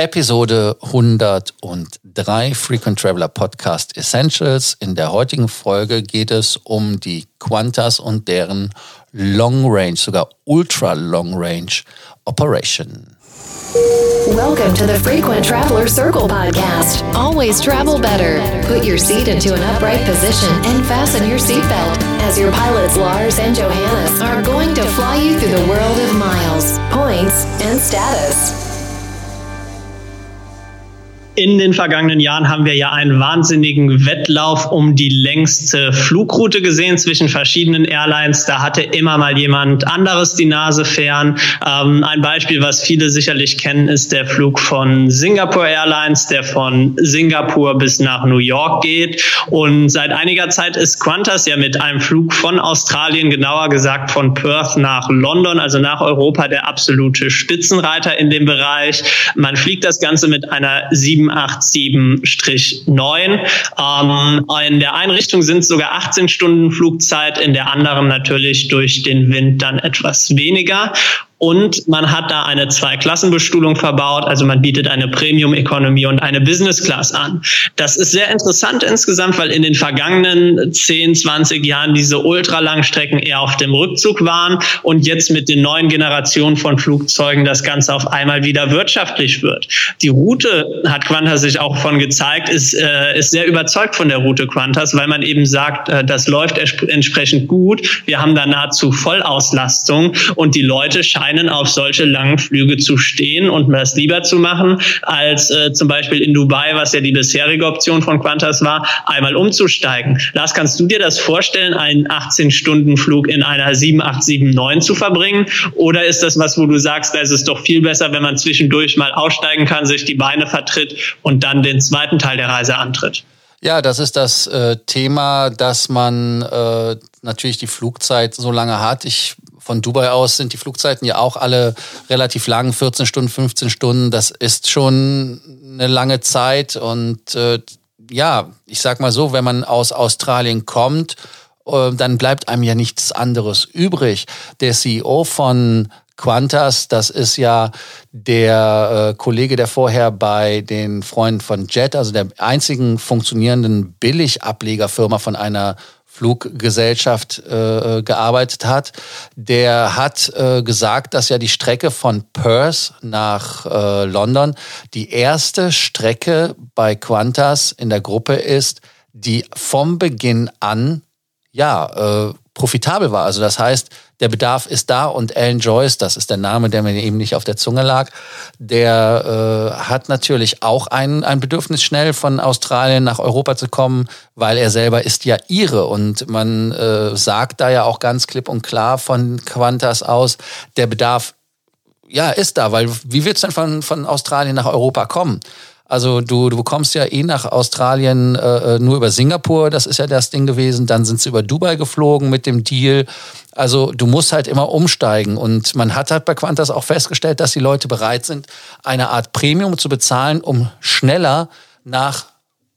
Episode 103 Frequent Traveler Podcast Essentials. In der heutigen Folge geht es um die Qantas und deren Long Range, sogar Ultra Long Range Operation. Welcome to the Frequent Traveler Circle podcast. Always travel better. Put your seat into an upright position and fasten your seatbelt as your pilots Lars and Johannes are going to fly you through the world of miles, points, and status. In den vergangenen Jahren haben wir ja einen wahnsinnigen Wettlauf um die längste Flugroute gesehen zwischen verschiedenen Airlines. Da hatte immer mal jemand anderes die Nase fern. Ähm, ein Beispiel, was viele sicherlich kennen, ist der Flug von Singapore Airlines, der von Singapur bis nach New York geht. Und seit einiger Zeit ist Qantas ja mit einem Flug von Australien, genauer gesagt von Perth nach London, also nach Europa, der absolute Spitzenreiter in dem Bereich. Man fliegt das Ganze mit einer 7 787-9. Ähm, in der Einrichtung sind es sogar 18 Stunden Flugzeit, in der anderen natürlich durch den Wind dann etwas weniger. Und man hat da eine Zweiklassenbestuhlung verbaut, also man bietet eine Premium Economy und eine Business Class an. Das ist sehr interessant insgesamt, weil in den vergangenen 10, 20 Jahren diese Ultralangstrecken eher auf dem Rückzug waren und jetzt mit den neuen Generationen von Flugzeugen das Ganze auf einmal wieder wirtschaftlich wird. Die Route hat Qantas sich auch von gezeigt, ist, äh, ist sehr überzeugt von der Route Qantas, weil man eben sagt, äh, das läuft entsprechend gut. Wir haben da nahezu Vollauslastung und die Leute scheinen scheinen auf solche langen Flüge zu stehen und das lieber zu machen, als äh, zum Beispiel in Dubai, was ja die bisherige Option von Qantas war, einmal umzusteigen. Lars, kannst du dir das vorstellen, einen 18-Stunden-Flug in einer 7879 zu verbringen? Oder ist das was, wo du sagst, da ist es doch viel besser, wenn man zwischendurch mal aussteigen kann, sich die Beine vertritt und dann den zweiten Teil der Reise antritt? Ja, das ist das äh, Thema, dass man äh, natürlich die Flugzeit so lange hat. Ich von Dubai aus sind die Flugzeiten ja auch alle relativ lang, 14 Stunden, 15 Stunden. Das ist schon eine lange Zeit. Und äh, ja, ich sag mal so, wenn man aus Australien kommt, äh, dann bleibt einem ja nichts anderes übrig. Der CEO von Qantas, das ist ja der äh, Kollege, der vorher bei den Freunden von Jet, also der einzigen funktionierenden Billigablegerfirma von einer Fluggesellschaft äh, gearbeitet hat, der hat äh, gesagt, dass ja die Strecke von Perth nach äh, London die erste Strecke bei Qantas in der Gruppe ist, die vom Beginn an ja äh, profitabel war. Also das heißt, der Bedarf ist da und Alan Joyce, das ist der Name, der mir eben nicht auf der Zunge lag, der äh, hat natürlich auch ein, ein Bedürfnis, schnell von Australien nach Europa zu kommen, weil er selber ist ja ihre und man äh, sagt da ja auch ganz klipp und klar von Qantas aus, der Bedarf ja, ist da, weil wie willst du denn von, von Australien nach Europa kommen? Also du, du kommst ja eh nach Australien äh, äh, nur über Singapur, das ist ja das Ding gewesen. Dann sind sie über Dubai geflogen mit dem Deal. Also du musst halt immer umsteigen. Und man hat halt bei Qantas auch festgestellt, dass die Leute bereit sind, eine Art Premium zu bezahlen, um schneller nach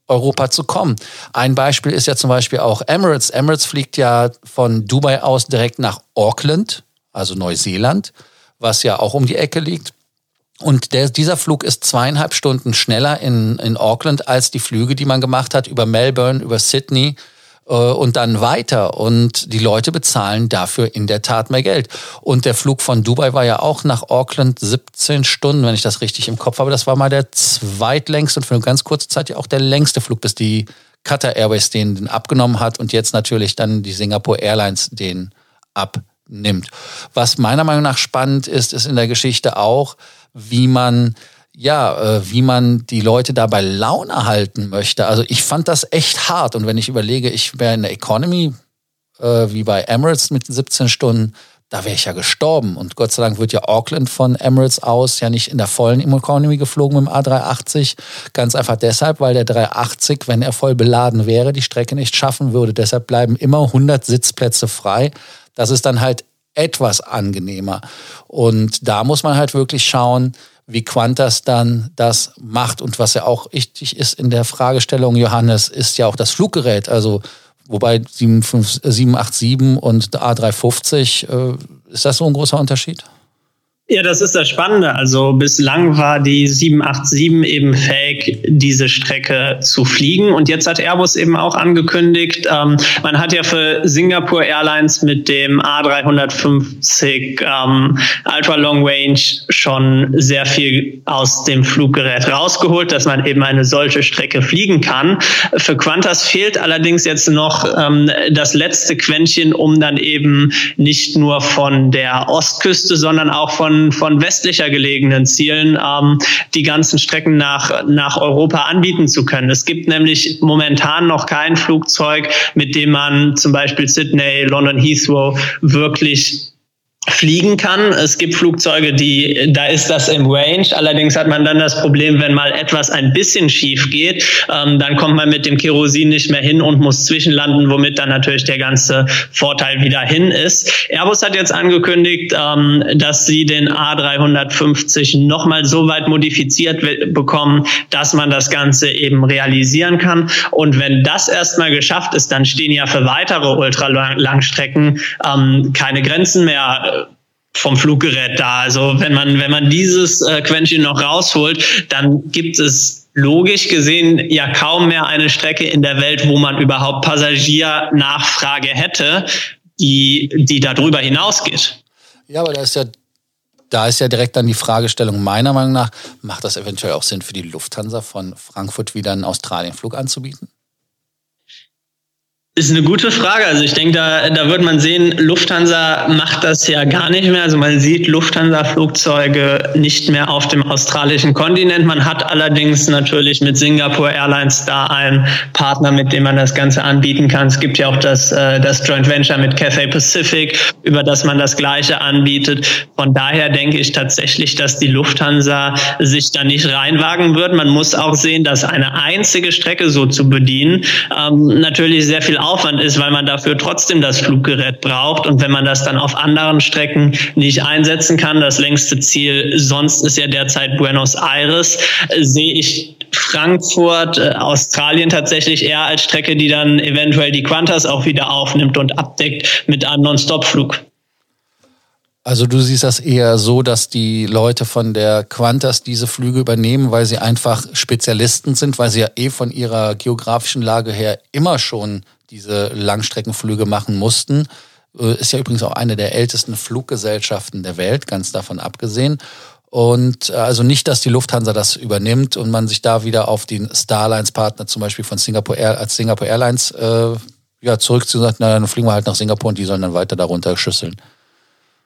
Europa zu kommen. Ein Beispiel ist ja zum Beispiel auch Emirates. Emirates fliegt ja von Dubai aus direkt nach Auckland, also Neuseeland, was ja auch um die Ecke liegt. Und der, dieser Flug ist zweieinhalb Stunden schneller in, in Auckland als die Flüge, die man gemacht hat über Melbourne, über Sydney äh, und dann weiter. Und die Leute bezahlen dafür in der Tat mehr Geld. Und der Flug von Dubai war ja auch nach Auckland 17 Stunden, wenn ich das richtig im Kopf habe. Das war mal der zweitlängste und für eine ganz kurze Zeit ja auch der längste Flug, bis die Qatar Airways den, den abgenommen hat und jetzt natürlich dann die Singapore Airlines den abnimmt. Was meiner Meinung nach spannend ist, ist in der Geschichte auch, wie man ja, äh, wie man die Leute dabei Laune halten möchte. Also ich fand das echt hart. Und wenn ich überlege, ich wäre in der Economy, äh, wie bei Emirates mit 17 Stunden, da wäre ich ja gestorben. Und Gott sei Dank wird ja Auckland von Emirates aus ja nicht in der vollen Economy geflogen mit dem A380. Ganz einfach deshalb, weil der 380, wenn er voll beladen wäre, die Strecke nicht schaffen würde. Deshalb bleiben immer 100 Sitzplätze frei. Das ist dann halt etwas angenehmer. Und da muss man halt wirklich schauen, wie Qantas dann das macht. Und was ja auch wichtig ist in der Fragestellung, Johannes, ist ja auch das Fluggerät. Also wobei 787 und A350, äh, ist das so ein großer Unterschied? Ja, das ist das Spannende. Also bislang war die 787 eben fähig, diese Strecke zu fliegen. Und jetzt hat Airbus eben auch angekündigt, ähm, man hat ja für Singapore Airlines mit dem A350 ähm, Ultra Long Range schon sehr viel aus dem Fluggerät rausgeholt, dass man eben eine solche Strecke fliegen kann. Für Qantas fehlt allerdings jetzt noch ähm, das letzte Quäntchen, um dann eben nicht nur von der Ostküste, sondern auch von von, von westlicher gelegenen Zielen ähm, die ganzen Strecken nach, nach Europa anbieten zu können. Es gibt nämlich momentan noch kein Flugzeug, mit dem man zum Beispiel Sydney, London Heathrow wirklich fliegen kann. Es gibt Flugzeuge, die, da ist das im Range. Allerdings hat man dann das Problem, wenn mal etwas ein bisschen schief geht, ähm, dann kommt man mit dem Kerosin nicht mehr hin und muss zwischenlanden, womit dann natürlich der ganze Vorteil wieder hin ist. Airbus hat jetzt angekündigt, ähm, dass sie den A350 nochmal so weit modifiziert bekommen, dass man das Ganze eben realisieren kann. Und wenn das erstmal geschafft ist, dann stehen ja für weitere Ultralangstrecken ähm, keine Grenzen mehr vom Fluggerät da. Also wenn man, wenn man dieses äh, Quäntchen noch rausholt, dann gibt es logisch gesehen ja kaum mehr eine Strecke in der Welt, wo man überhaupt Passagiernachfrage hätte, die, die darüber hinausgeht. Ja, aber da ist ja da ist ja direkt dann die Fragestellung meiner Meinung nach, macht das eventuell auch Sinn für die Lufthansa von Frankfurt wieder einen Australienflug anzubieten? Ist eine gute Frage. Also ich denke, da, da wird man sehen, Lufthansa macht das ja gar nicht mehr. Also man sieht Lufthansa-Flugzeuge nicht mehr auf dem australischen Kontinent. Man hat allerdings natürlich mit Singapore Airlines da einen Partner, mit dem man das Ganze anbieten kann. Es gibt ja auch das, äh, das Joint Venture mit Cathay Pacific, über das man das Gleiche anbietet. Von daher denke ich tatsächlich, dass die Lufthansa sich da nicht reinwagen wird. Man muss auch sehen, dass eine einzige Strecke so zu bedienen ähm, natürlich sehr viel Aufwand ist, weil man dafür trotzdem das Fluggerät braucht. Und wenn man das dann auf anderen Strecken nicht einsetzen kann, das längste Ziel sonst ist ja derzeit Buenos Aires, sehe ich Frankfurt, äh, Australien tatsächlich eher als Strecke, die dann eventuell die Qantas auch wieder aufnimmt und abdeckt mit einem Non-Stop-Flug. Also du siehst das eher so, dass die Leute von der Qantas diese Flüge übernehmen, weil sie einfach Spezialisten sind, weil sie ja eh von ihrer geografischen Lage her immer schon diese Langstreckenflüge machen mussten. Äh, ist ja übrigens auch eine der ältesten Fluggesellschaften der Welt, ganz davon abgesehen. Und äh, also nicht, dass die Lufthansa das übernimmt und man sich da wieder auf den Starlines-Partner zum Beispiel von Singapore Air, als Singapore Airlines äh, ja, zurückzieht und sagt, na, dann fliegen wir halt nach Singapur und die sollen dann weiter darunter schüsseln.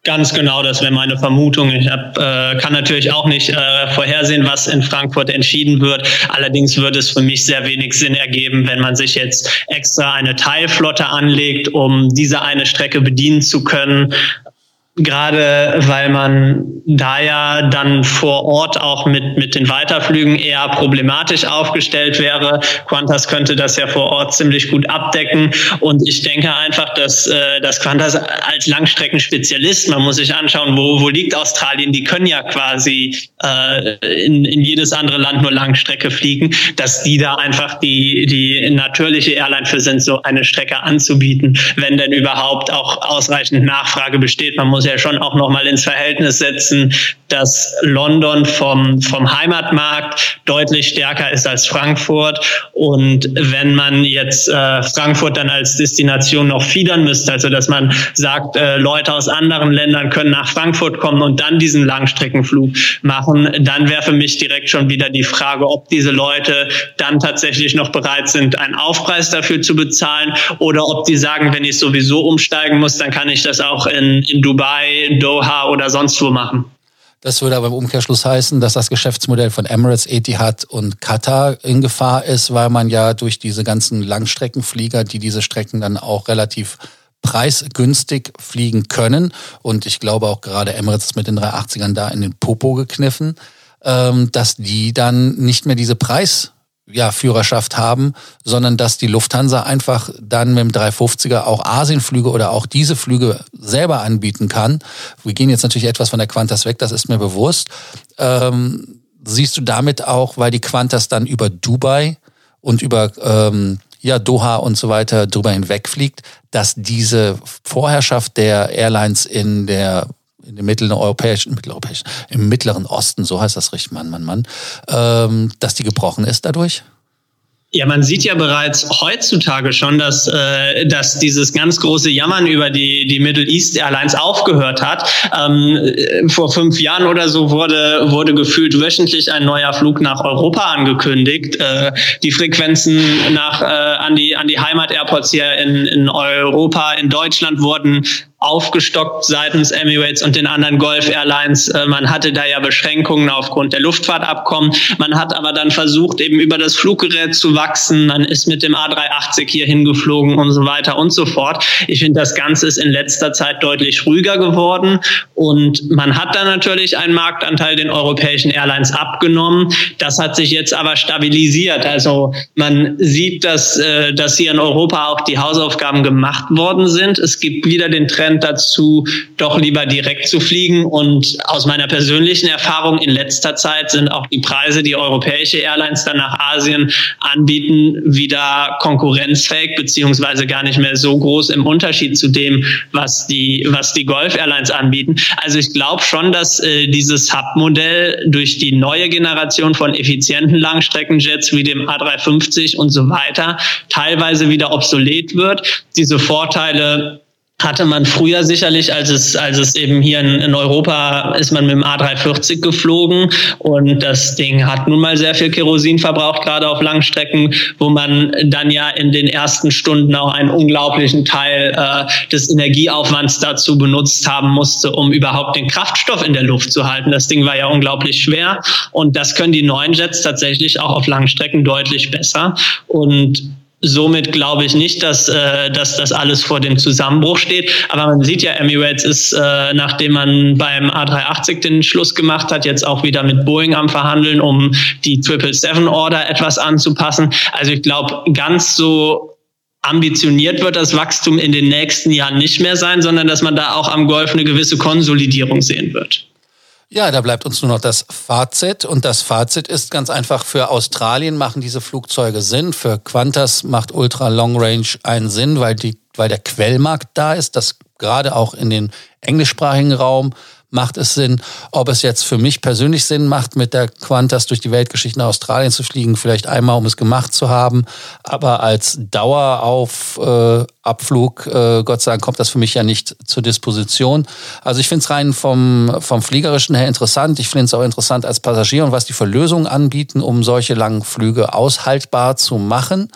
Ganz genau, das wäre meine Vermutung. Ich hab, äh, kann natürlich auch nicht äh, vorhersehen, was in Frankfurt entschieden wird. Allerdings würde es für mich sehr wenig Sinn ergeben, wenn man sich jetzt extra eine Teilflotte anlegt, um diese eine Strecke bedienen zu können gerade weil man da ja dann vor Ort auch mit, mit den Weiterflügen eher problematisch aufgestellt wäre. Qantas könnte das ja vor Ort ziemlich gut abdecken. Und ich denke einfach, dass, äh, dass Qantas als Langstreckenspezialist, man muss sich anschauen, wo, wo liegt Australien, die können ja quasi äh, in, in jedes andere Land nur Langstrecke fliegen, dass die da einfach die, die natürliche Airline für sind, so eine Strecke anzubieten, wenn denn überhaupt auch ausreichend Nachfrage besteht. Man muss ja schon auch nochmal ins Verhältnis setzen, dass London vom, vom Heimatmarkt deutlich stärker ist als Frankfurt. Und wenn man jetzt äh, Frankfurt dann als Destination noch fiedern müsste, also dass man sagt, äh, Leute aus anderen Ländern können nach Frankfurt kommen und dann diesen Langstreckenflug machen, dann wäre für mich direkt schon wieder die Frage, ob diese Leute dann tatsächlich noch bereit sind, einen Aufpreis dafür zu bezahlen oder ob die sagen, wenn ich sowieso umsteigen muss, dann kann ich das auch in, in Dubai, Doha oder sonst wo machen. Das würde aber im Umkehrschluss heißen, dass das Geschäftsmodell von Emirates, Etihad und Qatar in Gefahr ist, weil man ja durch diese ganzen Langstreckenflieger, die diese Strecken dann auch relativ preisgünstig fliegen können. Und ich glaube auch gerade Emirates ist mit den 380ern da in den Popo gekniffen, ähm, dass die dann nicht mehr diese Preis ja, Führerschaft haben, sondern dass die Lufthansa einfach dann mit dem 350er auch Asienflüge oder auch diese Flüge selber anbieten kann. Wir gehen jetzt natürlich etwas von der Qantas weg, das ist mir bewusst. Ähm, siehst du damit auch, weil die Qantas dann über Dubai und über ähm, ja, Doha und so weiter drüber hinwegfliegt, dass diese Vorherrschaft der Airlines in der in dem mittleren europäischen, mitteleuropäischen, im mittleren Osten, so heißt das richtig, Mann, Mann, Mann, ähm, dass die gebrochen ist dadurch? Ja, man sieht ja bereits heutzutage schon, dass, äh, dass dieses ganz große Jammern über die, die Middle East Airlines aufgehört hat. Ähm, äh, vor fünf Jahren oder so wurde, wurde gefühlt wöchentlich ein neuer Flug nach Europa angekündigt. Äh, die Frequenzen nach, äh, an, die, an die Heimat-Airports hier in, in Europa, in Deutschland wurden aufgestockt seitens Emirates und den anderen Gulf Airlines. Äh, man hatte da ja Beschränkungen aufgrund der Luftfahrtabkommen. Man hat aber dann versucht, eben über das Fluggerät zu wachsen. Man ist mit dem A380 hier hingeflogen und so weiter und so fort. Ich finde, das Ganze ist in letzter Zeit deutlich ruhiger geworden und man hat dann natürlich einen Marktanteil den europäischen Airlines abgenommen. Das hat sich jetzt aber stabilisiert. Also man sieht, dass, äh, dass hier in Europa auch die Hausaufgaben gemacht worden sind. Es gibt wieder den Trend, Trend dazu, doch lieber direkt zu fliegen. Und aus meiner persönlichen Erfahrung in letzter Zeit sind auch die Preise, die europäische Airlines dann nach Asien anbieten, wieder konkurrenzfähig beziehungsweise gar nicht mehr so groß im Unterschied zu dem, was die, was die Golf Airlines anbieten. Also ich glaube schon, dass äh, dieses Hub-Modell durch die neue Generation von effizienten Langstreckenjets wie dem A350 und so weiter teilweise wieder obsolet wird. Diese Vorteile hatte man früher sicherlich, als es, als es eben hier in, in, Europa ist man mit dem A340 geflogen. Und das Ding hat nun mal sehr viel Kerosin verbraucht, gerade auf Langstrecken, wo man dann ja in den ersten Stunden auch einen unglaublichen Teil äh, des Energieaufwands dazu benutzt haben musste, um überhaupt den Kraftstoff in der Luft zu halten. Das Ding war ja unglaublich schwer. Und das können die neuen Jets tatsächlich auch auf Langstrecken deutlich besser. Und Somit glaube ich nicht, dass, äh, dass das alles vor dem Zusammenbruch steht. Aber man sieht ja, Emirates ist, äh, nachdem man beim A380 den Schluss gemacht hat, jetzt auch wieder mit Boeing am Verhandeln, um die 777-Order etwas anzupassen. Also ich glaube, ganz so ambitioniert wird das Wachstum in den nächsten Jahren nicht mehr sein, sondern dass man da auch am Golf eine gewisse Konsolidierung sehen wird. Ja, da bleibt uns nur noch das Fazit. Und das Fazit ist ganz einfach, für Australien machen diese Flugzeuge Sinn. Für Qantas macht Ultra Long Range einen Sinn, weil, die, weil der Quellmarkt da ist, das gerade auch in den englischsprachigen Raum macht es Sinn. Ob es jetzt für mich persönlich Sinn macht, mit der Qantas durch die Weltgeschichte nach Australien zu fliegen, vielleicht einmal, um es gemacht zu haben, aber als Daueraufabflug, äh, äh, Gott sei Dank, kommt das für mich ja nicht zur Disposition. Also ich finde es rein vom, vom Fliegerischen her interessant. Ich finde es auch interessant als Passagier und was die für Lösungen anbieten, um solche langen Flüge aushaltbar zu machen.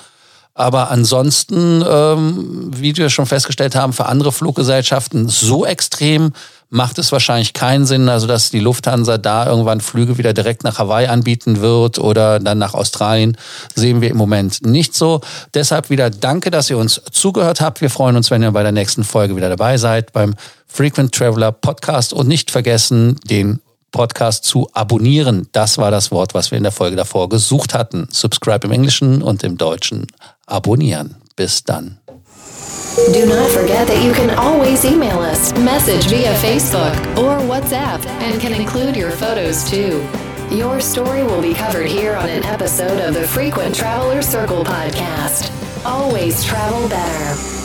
Aber ansonsten, ähm, wie wir schon festgestellt haben, für andere Fluggesellschaften so extrem macht es wahrscheinlich keinen Sinn, also dass die Lufthansa da irgendwann Flüge wieder direkt nach Hawaii anbieten wird oder dann nach Australien, sehen wir im Moment nicht so. Deshalb wieder danke, dass ihr uns zugehört habt. Wir freuen uns, wenn ihr bei der nächsten Folge wieder dabei seid beim Frequent Traveler Podcast und nicht vergessen, den Podcast zu abonnieren. Das war das Wort, was wir in der Folge davor gesucht hatten. Subscribe im Englischen und im Deutschen abonnieren. Bis dann. Do not forget that you can always email us, message via Facebook or WhatsApp, and can include your photos too. Your story will be covered here on an episode of the Frequent Traveler Circle podcast. Always travel better.